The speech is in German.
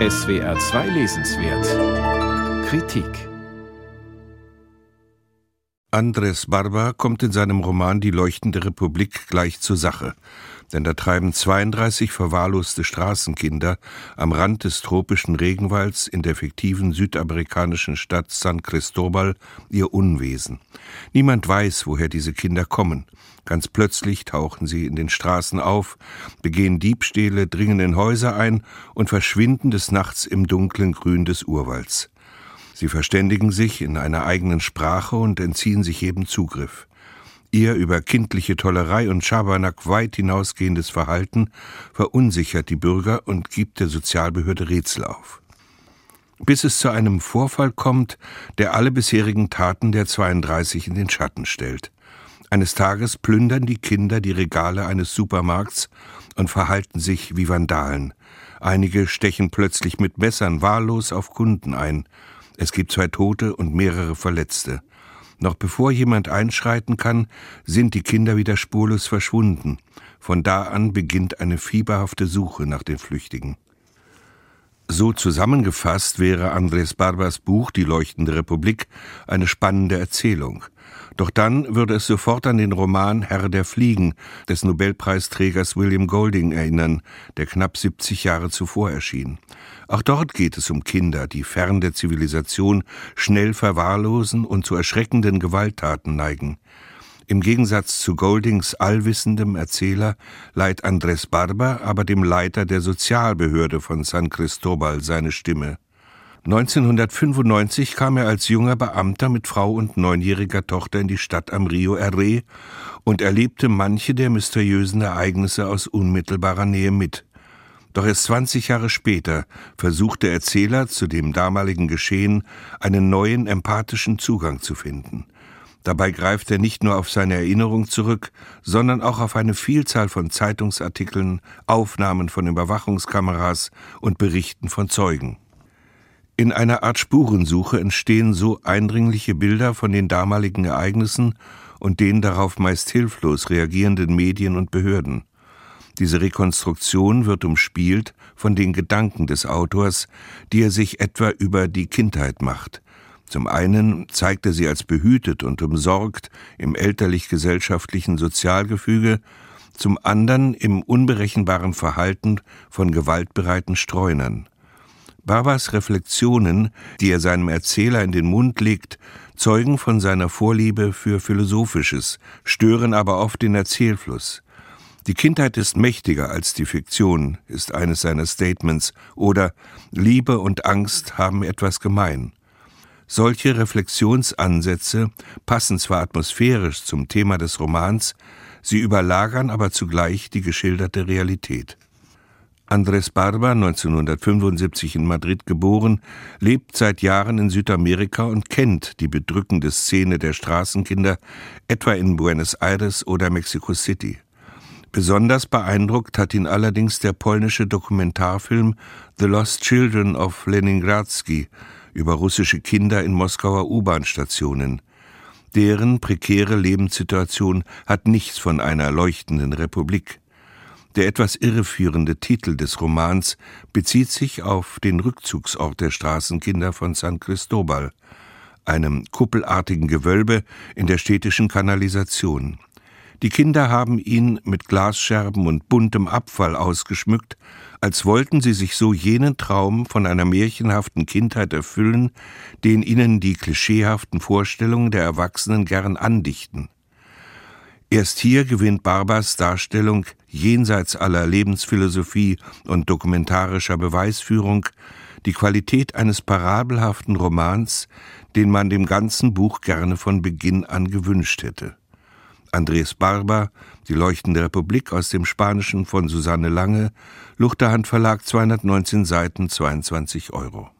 SWR 2 Lesenswert Kritik Andres Barba kommt in seinem Roman Die leuchtende Republik gleich zur Sache. Denn da treiben 32 verwahrloste Straßenkinder am Rand des tropischen Regenwalds in der fiktiven südamerikanischen Stadt San Cristobal ihr Unwesen. Niemand weiß, woher diese Kinder kommen. Ganz plötzlich tauchen sie in den Straßen auf, begehen Diebstähle, dringen in Häuser ein und verschwinden des Nachts im dunklen Grün des Urwalds. Sie verständigen sich in einer eigenen Sprache und entziehen sich jedem Zugriff. Ihr über kindliche Tollerei und Schabernack weit hinausgehendes Verhalten verunsichert die Bürger und gibt der Sozialbehörde Rätsel auf. Bis es zu einem Vorfall kommt, der alle bisherigen Taten der 32 in den Schatten stellt. Eines Tages plündern die Kinder die Regale eines Supermarkts und verhalten sich wie Vandalen. Einige stechen plötzlich mit Messern wahllos auf Kunden ein. Es gibt zwei Tote und mehrere Verletzte. Noch bevor jemand einschreiten kann, sind die Kinder wieder spurlos verschwunden. Von da an beginnt eine fieberhafte Suche nach den Flüchtigen. So zusammengefasst wäre Andres Barbas Buch Die leuchtende Republik eine spannende Erzählung. Doch dann würde es sofort an den Roman Herr der Fliegen des Nobelpreisträgers William Golding erinnern, der knapp 70 Jahre zuvor erschien. Auch dort geht es um Kinder, die fern der Zivilisation schnell verwahrlosen und zu erschreckenden Gewalttaten neigen. Im Gegensatz zu Goldings allwissendem Erzähler leiht Andres Barba aber dem Leiter der Sozialbehörde von San Cristobal seine Stimme. 1995 kam er als junger Beamter mit Frau und neunjähriger Tochter in die Stadt am Rio Arre und erlebte manche der mysteriösen Ereignisse aus unmittelbarer Nähe mit. Doch erst 20 Jahre später versucht der Erzähler zu dem damaligen Geschehen einen neuen empathischen Zugang zu finden. Dabei greift er nicht nur auf seine Erinnerung zurück, sondern auch auf eine Vielzahl von Zeitungsartikeln, Aufnahmen von Überwachungskameras und Berichten von Zeugen. In einer Art Spurensuche entstehen so eindringliche Bilder von den damaligen Ereignissen und den darauf meist hilflos reagierenden Medien und Behörden. Diese Rekonstruktion wird umspielt von den Gedanken des Autors, die er sich etwa über die Kindheit macht. Zum einen zeigt er sie als behütet und umsorgt im elterlich-gesellschaftlichen Sozialgefüge, zum anderen im unberechenbaren Verhalten von gewaltbereiten Streunern. Barbers Reflexionen, die er seinem Erzähler in den Mund legt, zeugen von seiner Vorliebe für Philosophisches, stören aber oft den Erzählfluss. Die Kindheit ist mächtiger als die Fiktion, ist eines seiner Statements, oder Liebe und Angst haben etwas gemein. Solche Reflexionsansätze passen zwar atmosphärisch zum Thema des Romans, sie überlagern aber zugleich die geschilderte Realität. Andres Barba, 1975 in Madrid geboren, lebt seit Jahren in Südamerika und kennt die bedrückende Szene der Straßenkinder, etwa in Buenos Aires oder Mexico City. Besonders beeindruckt hat ihn allerdings der polnische Dokumentarfilm The Lost Children of Leningradsky über russische Kinder in Moskauer U-Bahn-Stationen. Deren prekäre Lebenssituation hat nichts von einer leuchtenden Republik. Der etwas irreführende Titel des Romans bezieht sich auf den Rückzugsort der Straßenkinder von San Cristobal, einem kuppelartigen Gewölbe in der städtischen Kanalisation. Die Kinder haben ihn mit Glasscherben und buntem Abfall ausgeschmückt, als wollten sie sich so jenen Traum von einer märchenhaften Kindheit erfüllen, den ihnen die klischeehaften Vorstellungen der Erwachsenen gern andichten. Erst hier gewinnt Barbers Darstellung jenseits aller Lebensphilosophie und dokumentarischer Beweisführung die Qualität eines parabelhaften Romans, den man dem ganzen Buch gerne von Beginn an gewünscht hätte. Andres Barber, Die leuchtende Republik aus dem Spanischen von Susanne Lange, Luchterhand Verlag 219 Seiten, 22 Euro.